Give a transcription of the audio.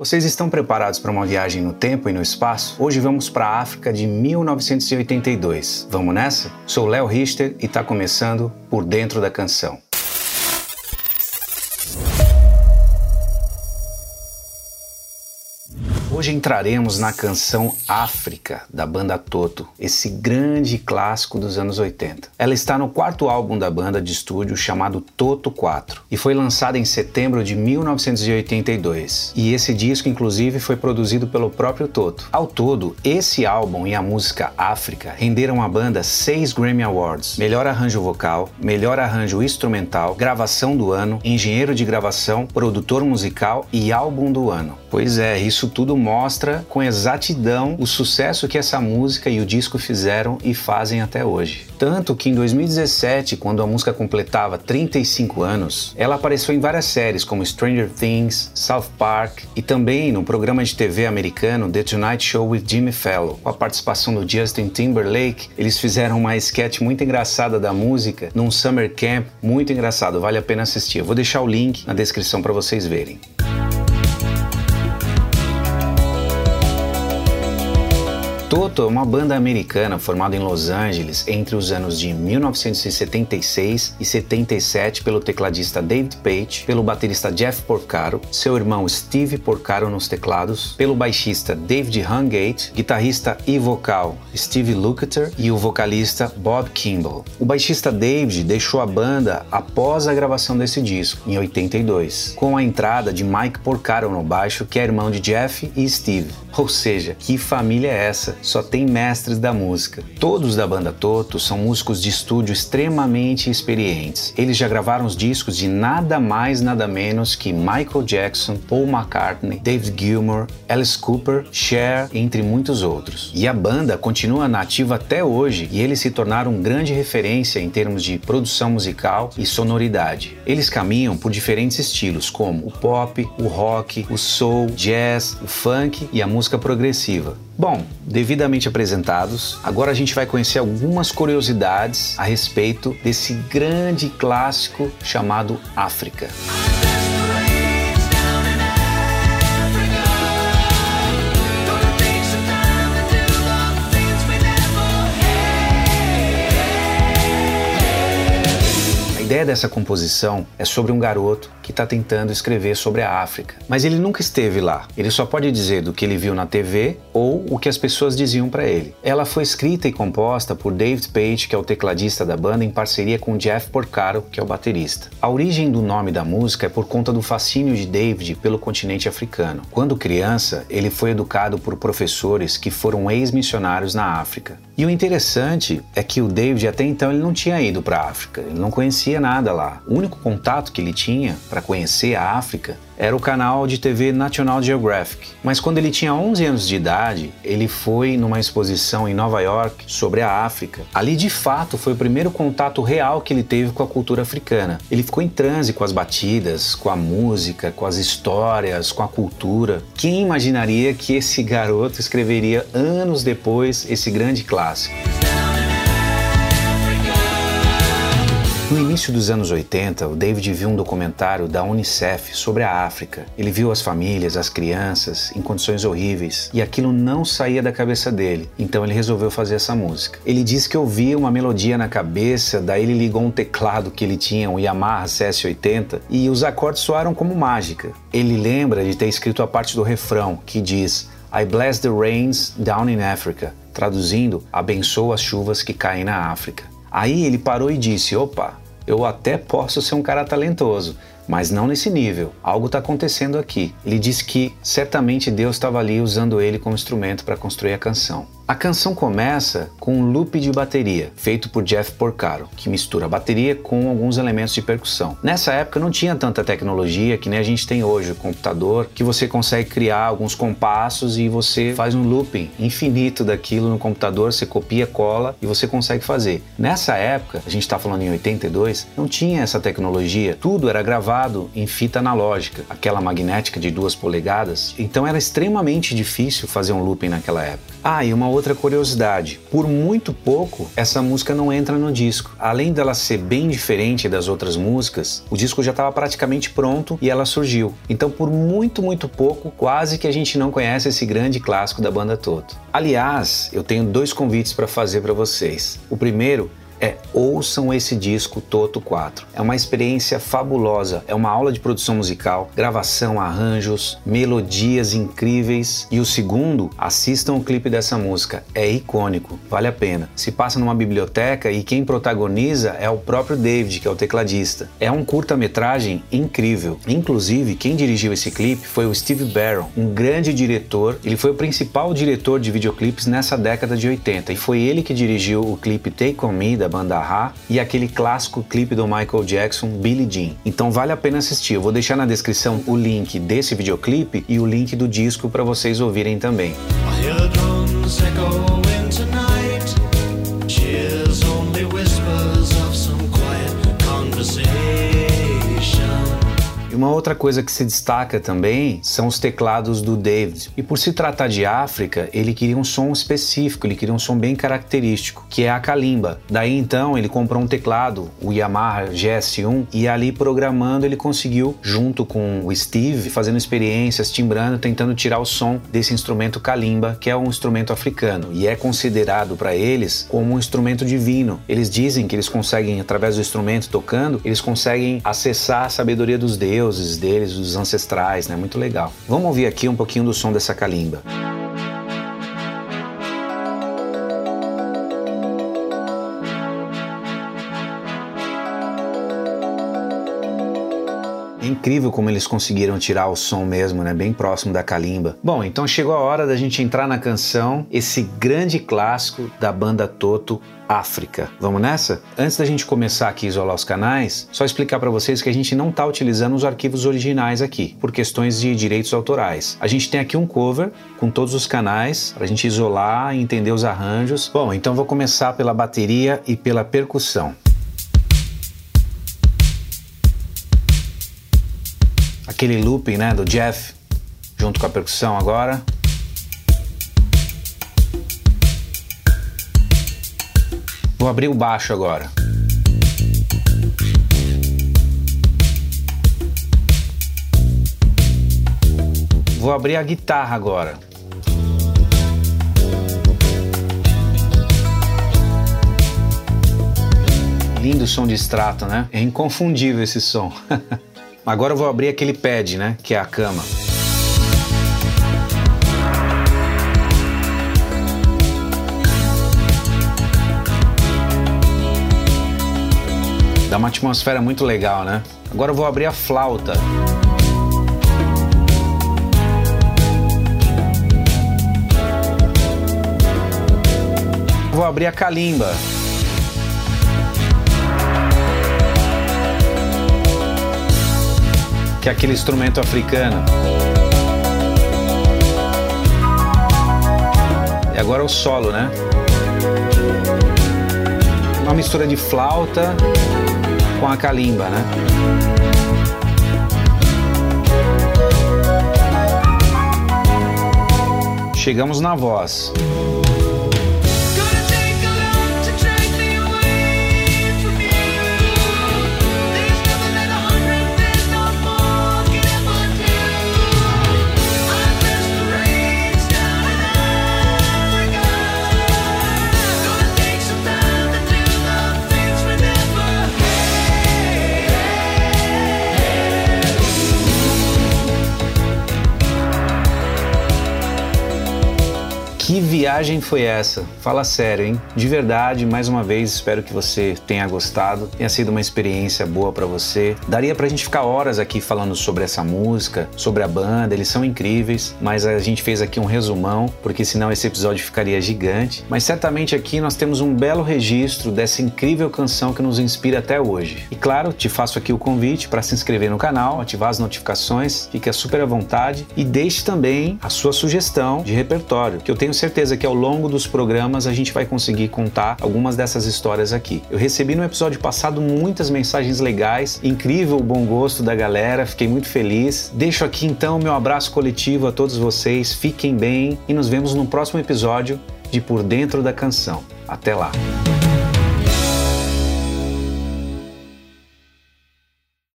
Vocês estão preparados para uma viagem no tempo e no espaço? Hoje vamos para a África de 1982. Vamos nessa? Sou Léo Richter e está começando Por Dentro da Canção. Hoje entraremos na canção África, da banda Toto, esse grande clássico dos anos 80. Ela está no quarto álbum da banda de estúdio chamado Toto 4 e foi lançada em setembro de 1982. E esse disco, inclusive, foi produzido pelo próprio Toto. Ao todo, esse álbum e a música África renderam à banda seis Grammy Awards: melhor arranjo vocal, melhor arranjo instrumental, gravação do ano, engenheiro de gravação, produtor musical e álbum do ano. Pois é, isso tudo mostra com exatidão o sucesso que essa música e o disco fizeram e fazem até hoje. Tanto que em 2017, quando a música completava 35 anos, ela apareceu em várias séries como Stranger Things, South Park e também no programa de TV americano The Tonight Show with Jimmy Fallon. Com a participação do Justin Timberlake, eles fizeram uma sketch muito engraçada da música num summer camp muito engraçado, vale a pena assistir. Eu vou deixar o link na descrição para vocês verem. Toto é uma banda americana formada em Los Angeles entre os anos de 1976 e 77 pelo tecladista David Page, pelo baterista Jeff Porcaro, seu irmão Steve Porcaro nos teclados, pelo baixista David Hungate, guitarrista e vocal Steve Lukather e o vocalista Bob Kimball. O baixista David deixou a banda após a gravação desse disco, em 82, com a entrada de Mike Porcaro no baixo, que é irmão de Jeff e Steve. Ou seja, que família é essa? Só tem mestres da música. Todos da banda Toto são músicos de estúdio extremamente experientes. Eles já gravaram os discos de nada mais nada menos que Michael Jackson, Paul McCartney, David Gilmour, Alice Cooper, Cher, entre muitos outros. E a banda continua nativa até hoje e eles se tornaram grande referência em termos de produção musical e sonoridade. Eles caminham por diferentes estilos como o pop, o rock, o soul, jazz, o funk e a música música progressiva. Bom, devidamente apresentados, agora a gente vai conhecer algumas curiosidades a respeito desse grande clássico chamado África. Ideia dessa composição é sobre um garoto que está tentando escrever sobre a África, mas ele nunca esteve lá. Ele só pode dizer do que ele viu na TV ou o que as pessoas diziam para ele. Ela foi escrita e composta por David Page, que é o tecladista da banda, em parceria com Jeff Porcaro, que é o baterista. A origem do nome da música é por conta do fascínio de David pelo continente africano. Quando criança, ele foi educado por professores que foram ex-missionários na África. E o interessante é que o David até então ele não tinha ido para a África, ele não conhecia nada lá. O único contato que ele tinha para conhecer a África era o canal de TV National Geographic. Mas quando ele tinha 11 anos de idade, ele foi numa exposição em Nova York sobre a África. Ali, de fato, foi o primeiro contato real que ele teve com a cultura africana. Ele ficou em transe com as batidas, com a música, com as histórias, com a cultura. Quem imaginaria que esse garoto escreveria anos depois esse grande clássico? No início dos anos 80, o David viu um documentário da Unicef sobre a África. Ele viu as famílias, as crianças em condições horríveis e aquilo não saía da cabeça dele. Então ele resolveu fazer essa música. Ele disse que ouvia uma melodia na cabeça, daí ele ligou um teclado que ele tinha, um Yamaha CS80, e os acordes soaram como mágica. Ele lembra de ter escrito a parte do refrão que diz I bless the rains down in Africa, traduzindo, abençoa as chuvas que caem na África. Aí ele parou e disse: opa, eu até posso ser um cara talentoso, mas não nesse nível. Algo está acontecendo aqui. Ele disse que certamente Deus estava ali usando ele como instrumento para construir a canção. A canção começa com um loop de bateria, feito por Jeff Porcaro, que mistura a bateria com alguns elementos de percussão. Nessa época não tinha tanta tecnologia que nem a gente tem hoje, o computador, que você consegue criar alguns compassos e você faz um looping infinito daquilo no computador, você copia, cola e você consegue fazer. Nessa época, a gente está falando em 82, não tinha essa tecnologia, tudo era gravado em fita analógica, aquela magnética de duas polegadas, então era extremamente difícil fazer um looping naquela época. Ah, e uma outra curiosidade: por muito pouco, essa música não entra no disco. Além dela ser bem diferente das outras músicas, o disco já estava praticamente pronto e ela surgiu. Então, por muito, muito pouco, quase que a gente não conhece esse grande clássico da banda Toto. Aliás, eu tenho dois convites para fazer para vocês. O primeiro é ouçam esse disco Toto 4. É uma experiência fabulosa, é uma aula de produção musical, gravação, arranjos, melodias incríveis. E o segundo, assistam o clipe dessa música, é icônico, vale a pena. Se passa numa biblioteca e quem protagoniza é o próprio David, que é o tecladista. É um curta-metragem incrível. Inclusive, quem dirigiu esse clipe foi o Steve Barron, um grande diretor. Ele foi o principal diretor de videoclipes nessa década de 80 e foi ele que dirigiu o clipe Take On Me da banda Ra e aquele clássico clipe do Michael Jackson, Billie Jean. Então vale a pena assistir. Eu vou deixar na descrição o link desse videoclipe e o link do disco para vocês ouvirem também. Uma outra coisa que se destaca também são os teclados do David. E por se tratar de África, ele queria um som específico, ele queria um som bem característico, que é a kalimba. Daí então ele comprou um teclado, o Yamaha GS1, e ali programando ele conseguiu, junto com o Steve, fazendo experiências, timbrando, tentando tirar o som desse instrumento kalimba, que é um instrumento africano e é considerado para eles como um instrumento divino. Eles dizem que eles conseguem, através do instrumento tocando, eles conseguem acessar a sabedoria dos deuses deuses deles, os ancestrais, né? Muito legal. Vamos ouvir aqui um pouquinho do som dessa calimba. Incrível como eles conseguiram tirar o som mesmo, né? Bem próximo da calimba. Bom, então chegou a hora da gente entrar na canção, esse grande clássico da banda Toto, África. Vamos nessa? Antes da gente começar aqui a isolar os canais, só explicar para vocês que a gente não está utilizando os arquivos originais aqui, por questões de direitos autorais. A gente tem aqui um cover com todos os canais para a gente isolar e entender os arranjos. Bom, então vou começar pela bateria e pela percussão. Aquele looping, né, do Jeff junto com a percussão agora. Vou abrir o baixo agora. Vou abrir a guitarra agora. Lindo som de extrato, né? É inconfundível esse som. agora eu vou abrir aquele pad, né? Que é a cama. Dá uma atmosfera muito legal, né? Agora eu vou abrir a flauta. Vou abrir a calimba. Que é aquele instrumento africano. E agora o solo, né? Uma mistura de flauta com a calimba, né? Chegamos na voz. Viagem foi essa? Fala sério, hein? De verdade, mais uma vez, espero que você tenha gostado, tenha sido uma experiência boa para você. Daria pra gente ficar horas aqui falando sobre essa música, sobre a banda, eles são incríveis, mas a gente fez aqui um resumão, porque senão esse episódio ficaria gigante. Mas certamente aqui nós temos um belo registro dessa incrível canção que nos inspira até hoje. E claro, te faço aqui o convite para se inscrever no canal, ativar as notificações, fique super à vontade e deixe também a sua sugestão de repertório, que eu tenho certeza que ao longo dos programas a gente vai conseguir contar algumas dessas histórias aqui. Eu recebi no episódio passado muitas mensagens legais, incrível o bom gosto da galera, fiquei muito feliz. Deixo aqui então meu abraço coletivo a todos vocês, fiquem bem e nos vemos no próximo episódio de Por Dentro da Canção. Até lá!